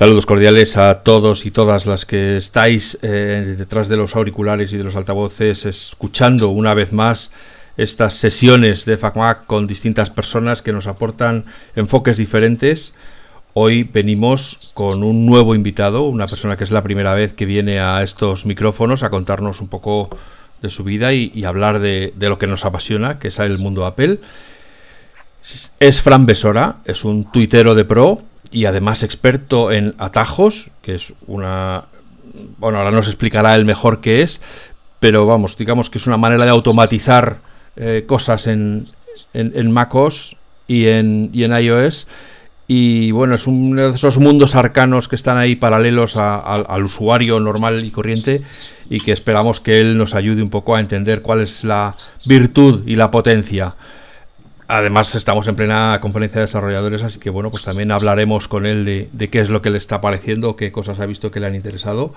Saludos cordiales a todos y todas las que estáis eh, detrás de los auriculares y de los altavoces escuchando una vez más estas sesiones de FacMac con distintas personas que nos aportan enfoques diferentes. Hoy venimos con un nuevo invitado, una persona que es la primera vez que viene a estos micrófonos a contarnos un poco de su vida y, hablar de, de, lo que nos apasiona, que es el mundo Apple. Es Fran Besora, es un tuitero de pro, y además experto en atajos, que es una... Bueno, ahora nos explicará el mejor que es, pero vamos, digamos que es una manera de automatizar eh, cosas en, en, MacOS y en, y en iOS. Y bueno, es uno de esos mundos arcanos que están ahí paralelos al usuario normal y corriente y que esperamos que él nos ayude un poco a entender cuál es la virtud y la potencia Además, estamos en plena conferencia de desarrolladores, así que bueno, pues también hablaremos con él de, qué es lo que le está pareciendo, qué cosas ha visto que le han interesado.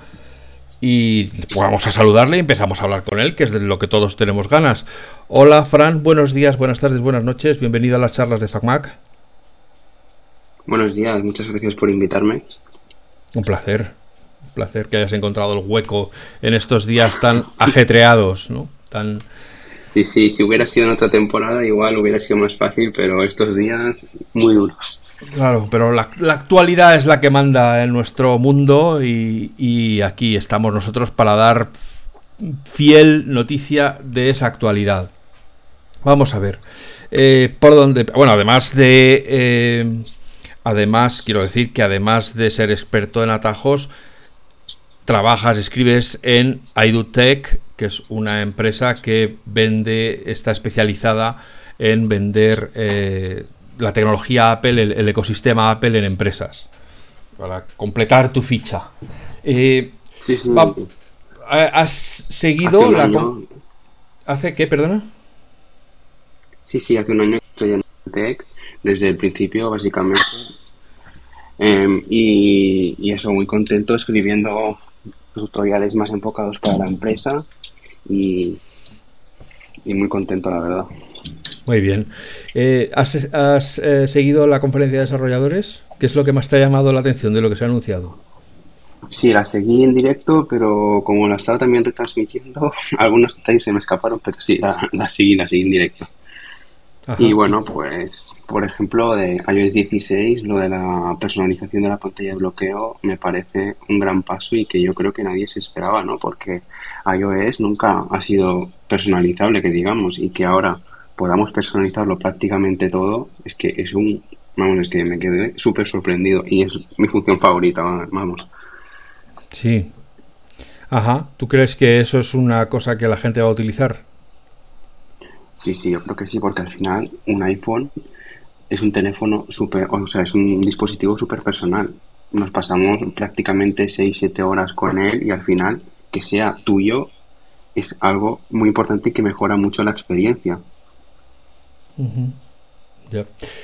Y pues vamos a saludarle y empezamos a hablar con él, que es de lo que todos tenemos ganas. Hola, Fran, buenos días, buenas tardes, buenas noches, bienvenido a las charlas de FacMac. Buenos días, muchas gracias por invitarme. Un placer, un placer que hayas encontrado el hueco en estos días tan ajetreados, ¿no? Tan Sí, sí, si hubiera sido en otra temporada igual hubiera sido más fácil, pero estos días muy duros. Claro, pero la, actualidad es la que manda en nuestro mundo y, aquí estamos nosotros para dar fiel noticia de esa actualidad. Vamos a ver. Eh, por dónde. Bueno, además de. Eh, además, quiero decir que además de ser experto en atajos, trabajas, escribes en iDoTech, que es una empresa que vende, está especializada en vender eh, la tecnología Apple, el, ecosistema Apple en empresas. Para completar tu ficha. Eh, sí, sí. ¿Has seguido la... ¿Hace qué, perdona? Sí, sí, hace un año estoy en Tech, desde el principio, básicamente. Em, y, y, eso, muy contento escribiendo tutoriales más enfocados para la empresa y, muy contento, la verdad. Muy bien. Eh, ¿Has, eh, seguido la conferencia de desarrolladores? ¿Qué es lo que más te ha llamado la atención de lo que se ha anunciado? Sí, la seguí en directo, pero como la estaba también retransmitiendo, algunos detalles se me escaparon, pero sí, la, la seguí, la seguí en directo. Y bueno, pues, por ejemplo, de iOS 16, lo de la personalización de la pantalla de bloqueo me parece un gran paso y que yo creo que nadie se esperaba, ¿no? Porque iOS nunca ha sido personalizable, que digamos, y que ahora podamos personalizarlo prácticamente todo, es que es un, vamos, es que me quedé súper sorprendido y es mi función favorita, vamos. Sí. Ajá, ¿tú crees que eso es una cosa que la gente va a utilizar? Sí, sí, yo creo que sí, porque al final un iPhone es un teléfono súper, o sea, es un dispositivo súper personal. Nos pasamos prácticamente 6-7 horas con él y al final que sea tuyo es algo muy importante y que mejora mucho la experiencia.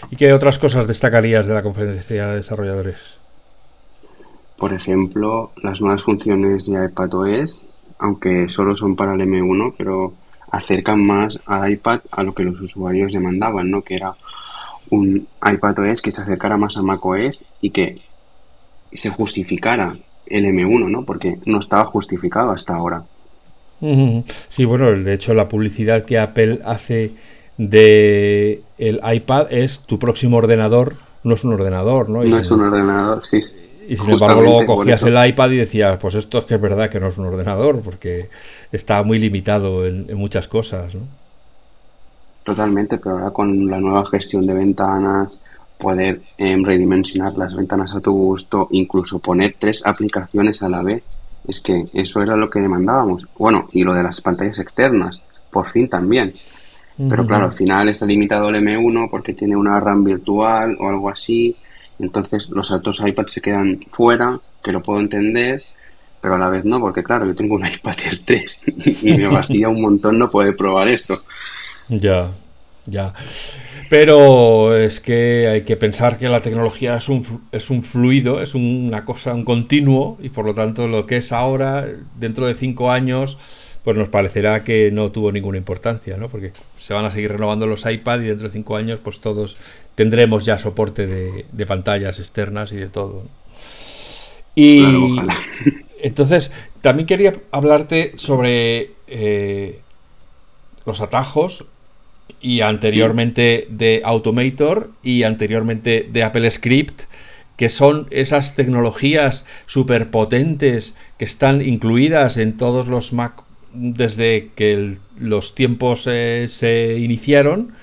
¿Y qué otras cosas destacarías de la conferencia de desarrolladores? Por ejemplo, las nuevas funciones de iPadOS, aunque solo son para el M1, pero acercan más al iPad a lo que los usuarios demandaban, ¿no? Que era un iPadOS que se acercara más a macOS y que se justificara el M1, ¿no? Porque no estaba justificado hasta ahora. Sí, bueno, de hecho la publicidad que Apple hace de el iPad es tu próximo ordenador, no es un ordenador, ¿no? no es un ordenador, sí. Y sin embargo luego cogías el iPad y decías, pues esto es que es verdad que no es un ordenador, porque está muy limitado en, muchas cosas, ¿no? Totalmente, pero ahora con la nueva gestión de ventanas, poder em, redimensionar las ventanas a tu gusto, incluso poner tres aplicaciones a la vez, es que eso era lo que demandábamos. Bueno, y lo de las pantallas externas, por fin también. Pero claro, al final está limitado el M1 porque tiene una RAM virtual o algo así entonces los altos iPad se quedan fuera, que lo puedo entender, pero a la vez no, porque claro, yo tengo un iPad Air 3 y me vacía un montón no poder probar esto. Ya, ya. Pero es que hay que pensar que la tecnología es un, es un fluido, es una cosa, un continuo, y por lo tanto lo que es ahora, dentro de cinco años, pues nos parecerá que no tuvo ninguna importancia, ¿no? Porque se van a seguir renovando los iPad y dentro de cinco años, pues todos tendremos ya soporte de, pantallas externas y de todo. Y entonces, también quería hablarte sobre eh, los atajos y anteriormente de Automator y anteriormente de Apple Script que son esas tecnologías superpotentes que están incluidas en todos los Mac desde que los tiempos eh, se iniciaron,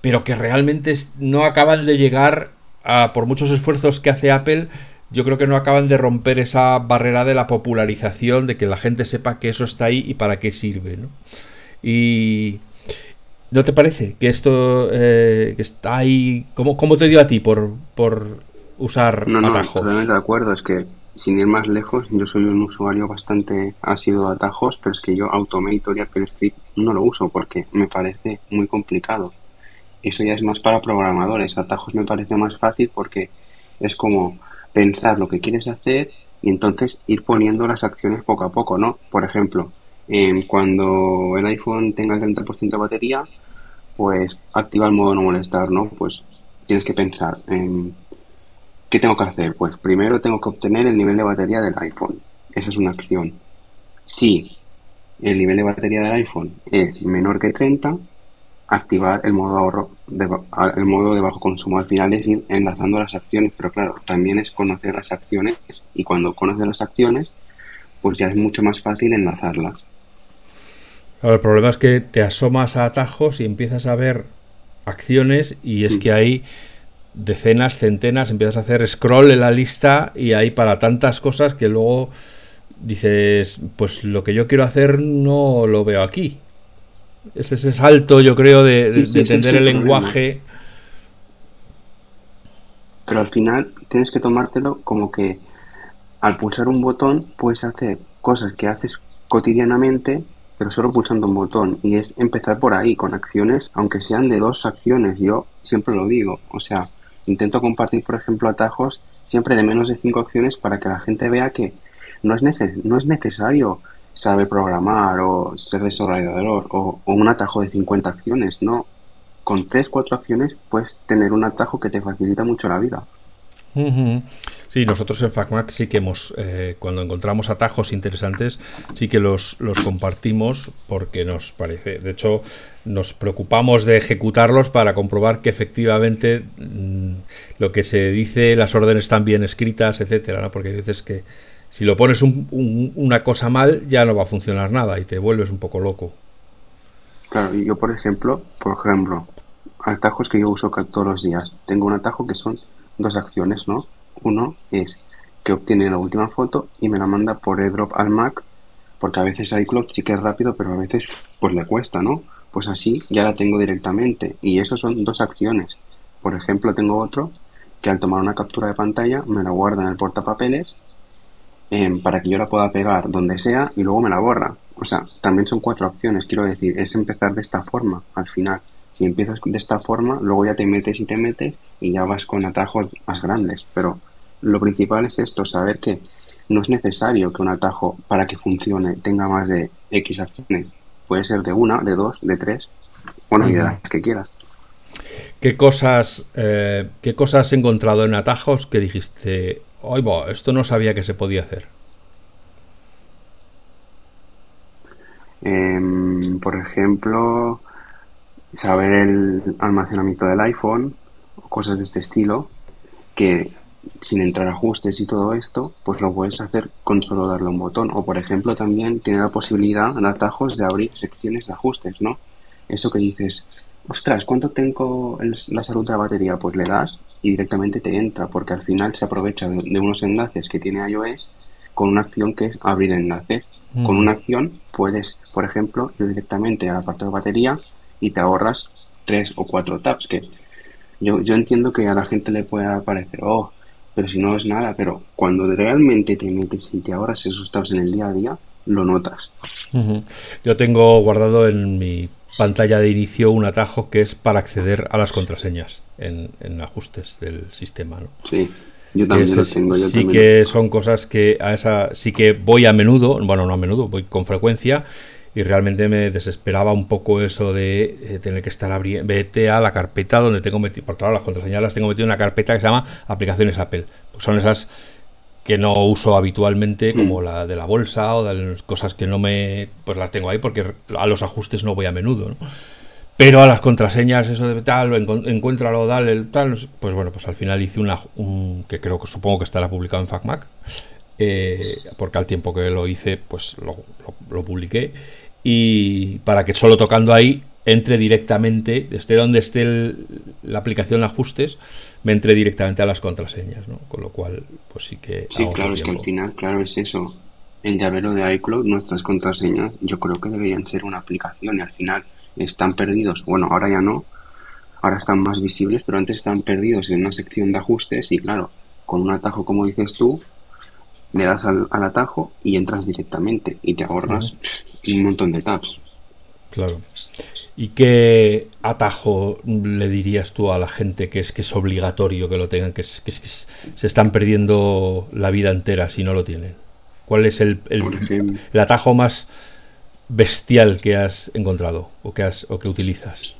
pero que realmente no acaban de llegar a, por muchos esfuerzos que hace Apple, yo creo que no acaban de romper esa barrera de la popularización, de que la gente sepa que eso está ahí y para qué sirve. ¿no? Y ¿no te parece que esto eh, que está ahí? ¿Cómo, ¿Cómo, te dio a ti por, por usar no, no, totalmente de acuerdo. Es que, sin ir más lejos, yo soy un usuario bastante ácido de atajos, pero es que yo Automator y Apple Script no lo uso porque me parece muy complicado. Eso ya es más para programadores. Atajos me parece más fácil porque es como pensar lo que quieres hacer y entonces ir poniendo las acciones poco a poco, ¿no? Por ejemplo, cuando el iPhone tenga el 30% de batería, pues activa el modo no molestar, ¿no? Pues tienes que pensar en ¿Qué tengo que hacer? Pues primero tengo que obtener el nivel de batería del iPhone. Esa es una acción. Si el nivel de batería del iPhone es menor que 30, activar el modo ahorro, de, el modo de bajo consumo. Al final es ir enlazando las acciones, pero claro, también es conocer las acciones y cuando conoces las acciones, pues ya es mucho más fácil enlazarlas. el problema es que te asomas a atajos y empiezas a ver acciones y es mm. que hay decenas, centenas, empiezas a hacer scroll en la lista y hay para tantas cosas que luego dices, pues lo que yo quiero hacer no lo veo aquí. Es ese salto, yo creo, de, entender el lenguaje. Pero al final tienes que tomártelo como que al pulsar un botón puedes hacer cosas que haces cotidianamente, pero solo pulsando un botón. Y es empezar por ahí, con acciones, aunque sean de dos acciones. Yo siempre lo digo. O sea, Intento compartir, por ejemplo, atajos siempre de menos de 5 acciones para que la gente vea que no es, no es necesario saber programar o ser desarrollador o, o un atajo de 50 acciones, no. Con 3, 4 acciones puedes tener un atajo que te facilita mucho la vida. Sí, nosotros en FacMac sí que hemos, eh, cuando encontramos atajos interesantes, sí que los, los compartimos porque nos parece, de hecho, nos preocupamos de ejecutarlos para comprobar que efectivamente mm, lo que se dice, las órdenes están bien escritas, etcétera, ¿no? porque hay veces que si lo pones una cosa mal ya no va a funcionar nada y te vuelves un poco loco. Claro, yo por ejemplo, por ejemplo, atajos que yo uso todos los días. Tengo un atajo que son dos acciones, ¿no? Uno es que obtiene la última foto y me la manda por airdrop al Mac, porque a veces iCloud sí que es rápido, pero a veces pues le cuesta, ¿no? Pues así ya la tengo directamente y eso son dos acciones. Por ejemplo, tengo otro que al tomar una captura de pantalla me la guarda en el portapapeles em, para que yo la pueda pegar donde sea y luego me la borra. O sea, también son cuatro acciones, quiero decir, es empezar de esta forma al final. Si empiezas de esta forma, luego ya te metes y te metes y ya vas con atajos más grandes. Pero lo principal es esto, saber que no es necesario que un atajo para que funcione tenga más de X acciones. Puede ser de una, de dos, de tres, bueno, y de las que quieras. ¿Qué cosas, eh, ¿Qué cosas has encontrado en atajos que dijiste, oye, esto no sabía que se podía hacer? Em, por ejemplo, saber el almacenamiento del iPhone o cosas de este estilo que sin entrar ajustes y todo esto, pues lo puedes hacer con solo darle un botón. O por ejemplo también tiene la posibilidad de atajos de abrir secciones de ajustes, ¿no? Eso que dices, ostras, ¿cuánto tengo la salud de la batería? Pues le das y directamente te entra, porque al final se aprovecha de, unos enlaces que tiene iOS con una acción que es abrir enlaces. Con mm. una acción puedes, por ejemplo, ir directamente al apartado de batería y te ahorras tres o cuatro tabs que yo, yo entiendo que a la gente le pueda parecer, oh, pero si no es nada, pero cuando realmente te metes y te ahorras esos tabs en el día a día, lo notas. Yo tengo guardado en mi pantalla de inicio un atajo que es para acceder a las contraseñas en, en ajustes del sistema. ¿no? Sí. Yo también lo tengo. sí que son cosas que a esa sí que voy a menudo, bueno, no a menudo, voy con frecuencia y realmente me desesperaba un poco eso de eh, tener que estar abriendo, vete a la carpeta donde tengo metido, porque claro, las contraseñas las tengo metido en una carpeta que se llama aplicaciones Apple. Pues son esas que no uso habitualmente, como mm. la de la bolsa o de las cosas que no me. Pues las tengo ahí porque a los ajustes no voy a menudo, ¿no? Pero a las contraseñas, eso de tal, encuéntralo, dale, tal, pues bueno, pues al final hice una, un, que creo que supongo que estará publicado en FacMac, eh, porque al tiempo que lo hice, pues lo, lo, publiqué, y para que solo tocando ahí entre directamente, esté donde esté la aplicación de ajustes, me entre directamente a las contraseñas, ¿no? Con lo cual, pues sí que... Sí, claro, es que al final, claro, es eso. El llavero de iCloud, nuestras contraseñas, yo creo que deberían ser una aplicación y al final están perdidos. Bueno, ahora ya no, ahora están más visibles, pero antes están perdidos en una sección de ajustes y claro, con un atajo como dices tú, le das al, atajo y entras directamente y te ahorras un montón de tabs. Claro. ¿Y qué atajo le dirías tú a la gente que es que es obligatorio que lo tengan, que, es, que, se están perdiendo la vida entera si no lo tienen? ¿Cuál es el, el, atajo más bestial que has encontrado o que, has, o que utilizas?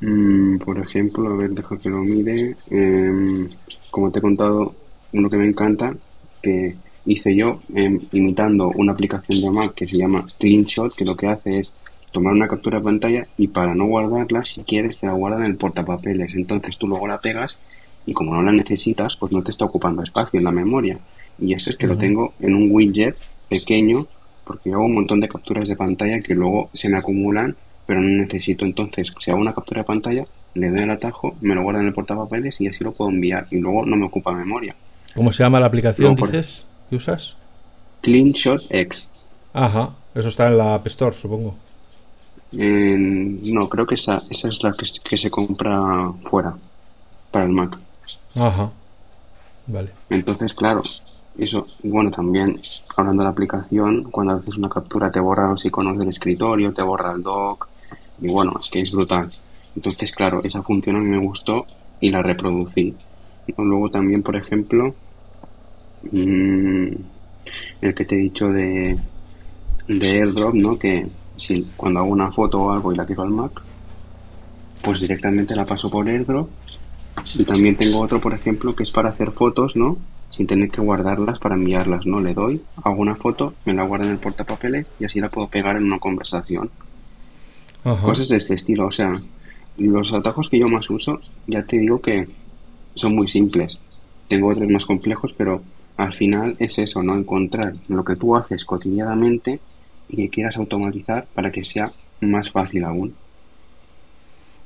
Mm, por ejemplo, a ver, deja que lo mire. Em, como te he contado, uno que me encanta, que hice yo em, imitando una aplicación de Mac que se llama Screenshot, que lo que hace es tomar una captura de pantalla y para no guardarla, si quieres, te la guarda en el portapapeles. Entonces tú luego la pegas y como no la necesitas, pues no te está ocupando espacio en la memoria. Y eso es que lo tengo en un widget pequeño porque yo hago un montón de capturas de pantalla que luego se me acumulan, pero no necesito. Entonces, si hago una captura de pantalla, le doy el atajo, me lo guarda en el portapapeles y así lo puedo enviar. Y luego no me ocupa memoria. ¿Cómo se llama la aplicación, dices, que usas? CleanShot X. Ajá, eso está en la App Store, supongo no, creo que esa, esa es la que, se compra fuera, para el Mac. Ajá. Vale. Entonces, claro, eso, bueno, también hablando de la aplicación, cuando haces una captura te borra los iconos del escritorio, te borra el dock, y bueno, es que es brutal. Entonces, claro, esa función a mí me gustó y la reproducí. Luego también, por ejemplo, mm, el que te he dicho de, de AirDrop, ¿no? Que si cuando hago una foto o algo y la quiero al Mac, pues directamente la paso por AirDrop. Y también tengo otro, por ejemplo, que es para hacer fotos, ¿no? Sin tener que guardarlas para enviarlas, ¿no? Le doy, hago una foto, me la guardo en el portapapeles y así la puedo pegar en una conversación. Cosas de este estilo, o sea, los atajos que yo más uso, ya te digo que son muy simples. Tengo otros más complejos, pero al final es eso, ¿no? Encontrar lo que tú haces cotidianamente y que quieras automatizar para que sea más fácil aún.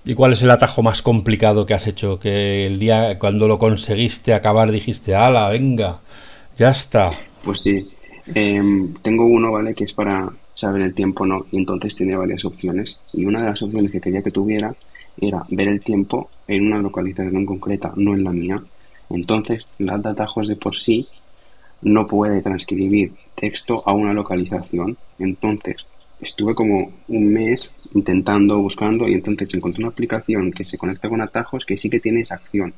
¿Y cuál es el atajo más complicado que has hecho? Que el día cuando lo conseguiste acabar dijiste, ala, venga, ya está. Pues sí, em, tengo uno, ¿vale? Que es para saber el tiempo, ¿no? Y entonces tiene varias opciones. Y una de las opciones que quería que tuviera era ver el tiempo en una localización concreta, no en la mía. Entonces, las de atajos de por sí no puede transcribir texto a una localización. Entonces, estuve como un mes intentando, buscando, y entonces encontré una aplicación que se conecta con atajos que sí que tiene esa acción.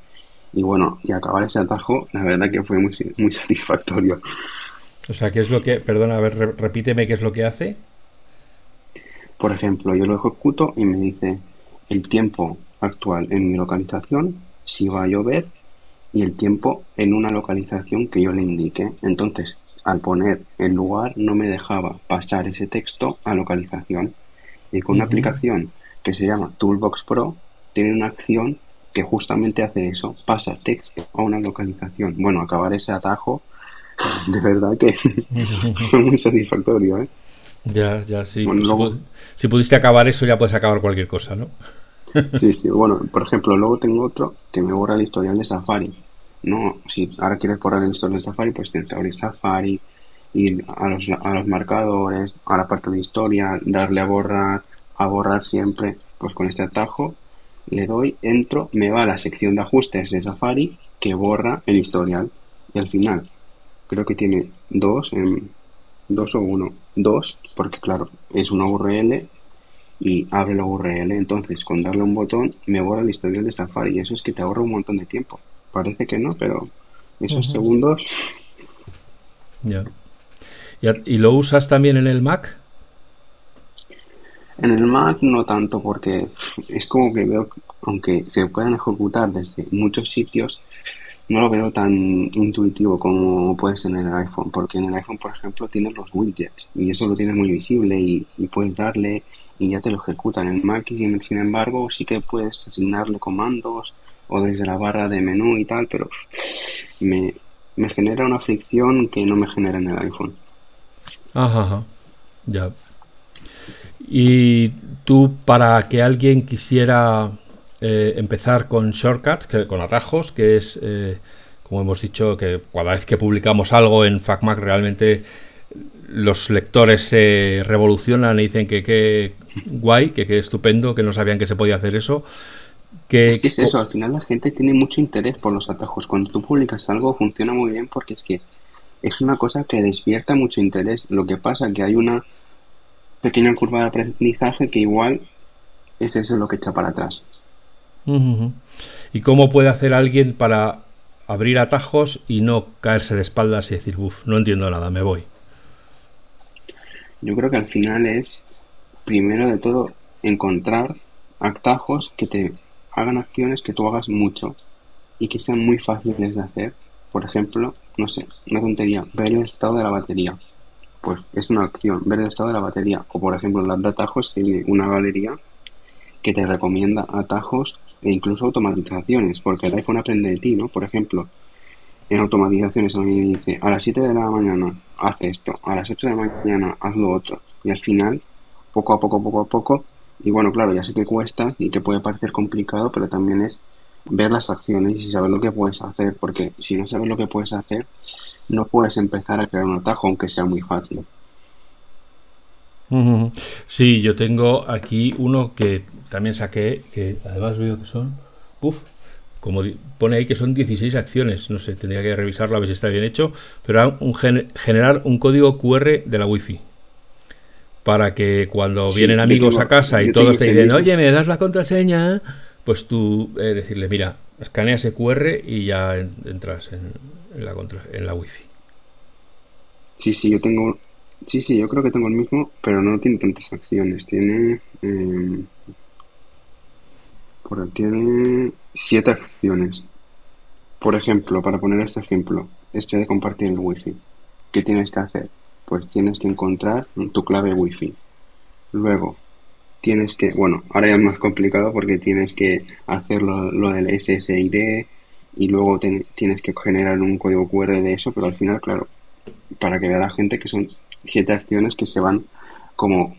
Y bueno, y acabar ese atajo, la verdad que fue muy, muy satisfactorio. O sea, ¿qué es lo que, perdona, a ver, repíteme qué es lo que hace? Por ejemplo, yo lo ejecuto y me dice el tiempo actual en mi localización, si va a llover y el tiempo en una localización que yo le indique. Entonces, al poner el lugar no me dejaba pasar ese texto a localización. Y con una aplicación que se llama Toolbox Pro, tiene una acción que justamente hace eso, pasa texto a una localización. Bueno, acabar ese atajo, de verdad que fue muy satisfactorio, ¿eh? Ya, ya, sí. si, pudiste acabar eso, ya puedes acabar cualquier cosa, ¿no? Sí, sí. Bueno, por ejemplo, luego tengo otro que me borra el historial de Safari. No, si ahora quieres borrar el historial de Safari, pues tienes que abrir Safari, ir a los, a los marcadores, a la parte de historia, darle a borrar, a borrar siempre. Pues con este atajo le doy, entro, me va a la sección de ajustes de Safari que borra el historial. Y al final, creo que tiene dos, en, dos o uno, dos, porque claro, es una URL y abre la URL. Entonces, con darle un botón, me borra el historial de Safari y eso es que te ahorra un montón de tiempo. Parece que no, pero esos segundos. Ya. ¿Y lo usas también en el Mac? En el Mac no tanto porque es como que veo, aunque se puedan ejecutar desde muchos sitios, no lo veo tan intuitivo como puede ser en el iPhone, porque en el iPhone, por ejemplo, tienes los widgets y eso lo tienes muy visible y, puedes darle y ya te lo ejecuta. En Mac, y sin embargo, sí que puedes asignarle comandos o desde la barra de menú y tal, pero me, me genera una fricción que no me genera en el iPhone. Ajá, ajá. ya. Y tú, para que alguien quisiera eh, empezar con shortcuts, que, con atajos, que es, eh, como hemos dicho, que cada vez que publicamos algo en FacMac realmente los lectores se revolucionan y dicen que qué guay, que qué estupendo, que no sabían que se podía hacer eso. Que, es que es eso, al final la gente tiene mucho interés por los atajos. Cuando tú publicas algo funciona muy bien porque es que es una cosa que despierta mucho interés. Lo que pasa es que hay una pequeña curva de aprendizaje que igual es eso lo que echa para atrás. ¿Y cómo puede hacer alguien para abrir atajos y no caerse de espaldas y decir, uff, no entiendo nada, me voy? Yo creo que al final es, primero de todo, encontrar atajos que te hagan acciones que tú hagas mucho y que sean muy fáciles de hacer. Por ejemplo, no sé, una tontería, ver el estado de la batería. Pues es una acción, ver el estado de la batería. O por ejemplo, las de atajos tiene una galería que te recomienda atajos e incluso automatizaciones, porque el iPhone aprende de ti, ¿no? Por ejemplo, en automatizaciones a dice, a las 7 de la mañana haz esto, a las 8 de la mañana haz lo otro, y al final, poco a poco, poco a poco, y bueno, claro, ya sé que cuesta y que puede parecer complicado, pero también es ver las acciones y saber lo que puedes hacer, porque si no sabes lo que puedes hacer, no puedes empezar a crear un atajo, aunque sea muy fácil. Sí, yo tengo aquí uno que también saqué, que además veo que son, uff, como pone ahí que son 16 acciones, no sé, tendría que revisarlo a ver si está bien hecho, pero un generar un código QR de la Wi-Fi. Para que cuando vienen amigos a casa y todos te dicen, oye, me das la contraseña, pues tú eh, decirle, mira, escanea ese QR y ya entras en, la contra en la Wi-Fi. Sí, sí, yo tengo Sí, sí, yo creo que tengo el mismo, pero no tiene tantas acciones. Tiene. Eh, por tiene siete acciones. Por ejemplo, para poner este ejemplo, este de compartir el wifi. ¿Qué tienes que hacer? Pues tienes que encontrar tu clave wifi. Luego, tienes que, bueno, ahora ya es más complicado porque tienes que hacer lo, del SSID y luego tienes que generar un código QR de eso, pero al final, claro, para que vea la gente que son siete acciones que se van como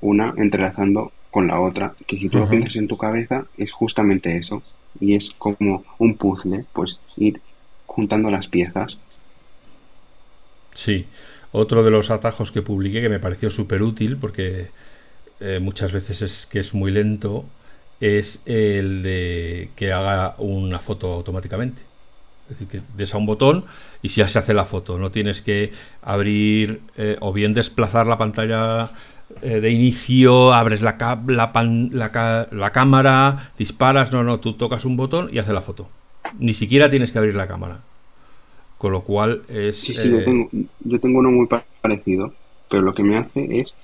una entrelazando con la otra, que si tú lo piensas en tu cabeza es justamente eso, y es como un puzzle, pues ir juntando las piezas. Sí, otro de los atajos que publiqué que me pareció súper útil porque eh, muchas veces es que es muy lento, es el de que haga una foto automáticamente. Es decir, que des a un botón y ya se hace la foto. No tienes que abrir eh, o bien desplazar la pantalla eh, de inicio, abres la, la, la, cámara, disparas. No, no, tú tocas un botón y hace la foto. Ni siquiera tienes que abrir la cámara. Con lo cual es. Sí, sí, yo, eh, tengo, yo tengo uno muy parecido, pero lo que me hace es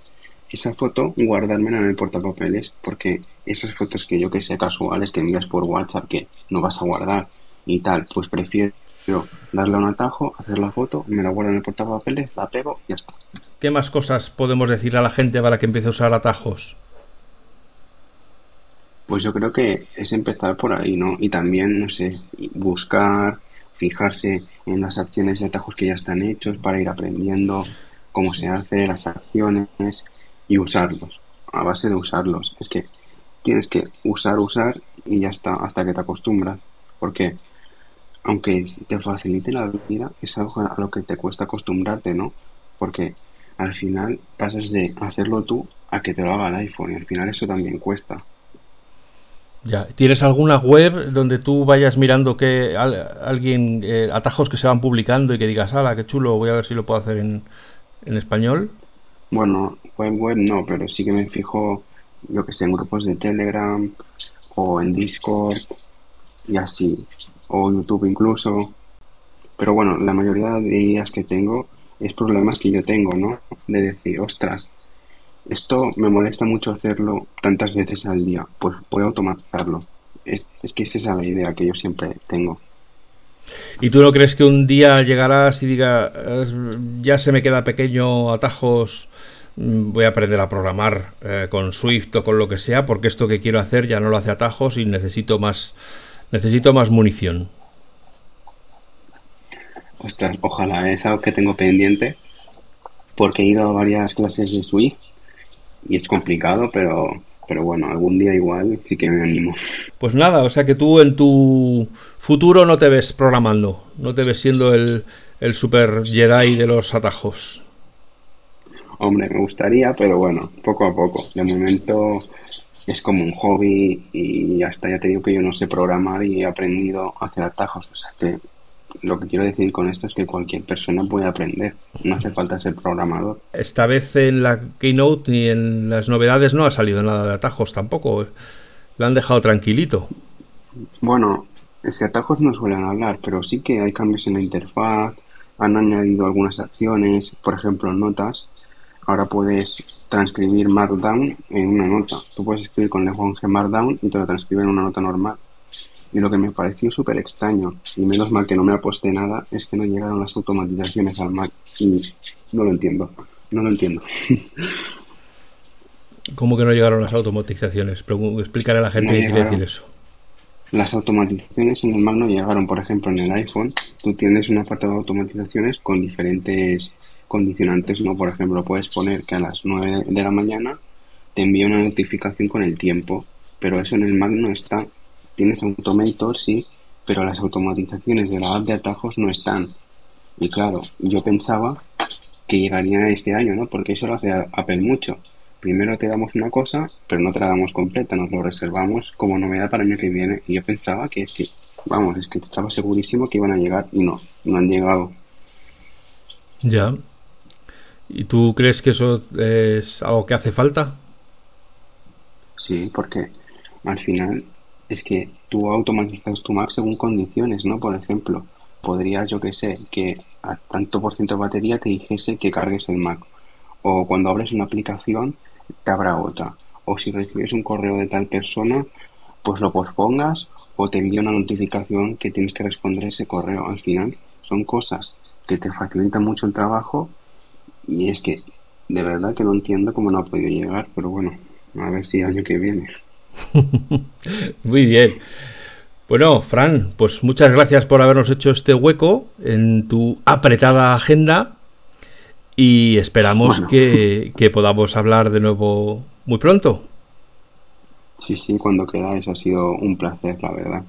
esa foto guardármela en el portapapeles, porque esas fotos que yo que sé casuales que envías por WhatsApp que no vas a guardar y tal, pues prefiero darle un atajo, hacer la foto, me la guardo en el portapapeles, la pego y ya está. ¿Qué más cosas podemos decir a la gente para que empiece a usar atajos? Pues yo creo que es empezar por ahí, ¿no? Y también, no sé, buscar, fijarse en las acciones y atajos que ya están hechos para ir aprendiendo cómo se hace, las acciones y usarlos, a base de usarlos. Es que tienes que usar, usar y ya está, hasta que te acostumbras. Porque aunque te facilite la vida, es algo a lo que te cuesta acostumbrarte, ¿no? Porque al final pasas de hacerlo tú a que te lo haga el iPhone y al final eso también cuesta. Ya, ¿tienes alguna web donde tú vayas mirando que alguien eh, atajos que se van publicando y que digas, ala, qué chulo, voy a ver si lo puedo hacer en, en español"? Bueno, web web no, pero sí que me fijo, yo que sé, en grupos de Telegram o en Discord y así o YouTube incluso. Pero bueno, la mayoría de ideas que tengo es problemas que yo tengo, ¿no? De decir, ostras, esto me molesta mucho hacerlo tantas veces al día, pues voy a automatizarlo. Es, es que esa es la idea que yo siempre tengo. ¿Y tú no crees que un día llegarás y digas, ya se me queda pequeño atajos, mm, voy a aprender a programar eh, con Swift o con lo que sea, porque esto que quiero hacer ya no lo hace atajos y necesito más, necesito más munición? Ostras, ojalá, es algo que tengo pendiente, porque he ido a varias clases de Swift y es complicado, pero, pero bueno, algún día igual sí que me animo. Pues nada, o sea que tú en tu futuro no te ves programando, no te ves siendo el, el super Jedi de los atajos. Hombre, me gustaría, pero bueno, poco a poco. De momento es como un hobby y hasta ya te digo que yo no sé programar y he aprendido a hacer atajos. O sea que lo que quiero decir con esto es que cualquier persona puede aprender, no hace falta ser programador. Esta vez en la Keynote ni en las novedades no ha salido nada de atajos tampoco, lo han dejado tranquilito. Bueno, es que atajos no suelen hablar, pero sí que hay cambios en la interfaz, han añadido algunas acciones, por ejemplo, notas. Ahora puedes transcribir Markdown en una nota. Tú puedes escribir con lenguaje Markdown y te lo transcribe en una nota normal. Y lo que me pareció súper extraño, y menos mal que no me aposté nada, es que no llegaron las automatizaciones al Mac. Y no lo entiendo, no lo entiendo. ¿Cómo que no llegaron las automatizaciones? Explícale a la gente qué quiere decir eso. Las automatizaciones en el Mac no llegaron, por ejemplo, en el iPhone. Tú tienes una parte de automatizaciones con diferentes condicionantes, ¿no? Por ejemplo, puedes poner que a las 9 de la mañana te envía una notificación con el tiempo, pero eso en el Mac no está tienes Automator, sí, pero las automatizaciones de la app de atajos no están. Y claro, yo pensaba que llegaría este año, ¿no? Porque eso lo hace Apple mucho. Primero te damos una cosa, pero no te la damos completa, nos lo reservamos como novedad para el año que viene. Y yo pensaba que es que, vamos, es que estaba segurísimo que iban a llegar y no, no han llegado. Ya. ¿Y tú crees que eso es algo que hace falta? Sí, porque al final es que tú automatizas tu Mac según condiciones, ¿no? Por ejemplo, podrías, yo que sé, que a tanto por ciento de batería te dijese que cargues el Mac. O cuando abres una aplicación, te habrá otra. O si recibes un correo de tal persona, pues lo pospongas o te envía una notificación que tienes que responder ese correo. Al final, son cosas que te facilitan mucho el trabajo y es que de verdad que no entiendo cómo no ha podido llegar, pero bueno, a ver si año que viene. Muy bien. Bueno, Fran, pues muchas gracias por habernos hecho este hueco en tu apretada agenda y esperamos que, podamos hablar de nuevo muy pronto. Sí, sí, cuando queráis ha sido un placer, la verdad.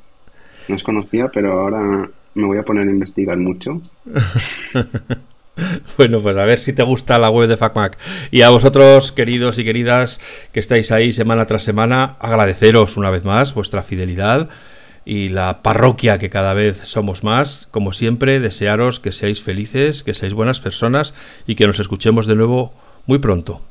No os conocía, pero ahora me voy a poner a investigar mucho. Bueno, pues a ver si te gusta la web de FacMac. Y a vosotros, queridos y queridas, que estáis ahí semana tras semana, agradeceros una vez más vuestra fidelidad y la parroquia que cada vez somos más. Como siempre, desearos que seáis felices, que seáis buenas personas y que nos escuchemos de nuevo muy pronto.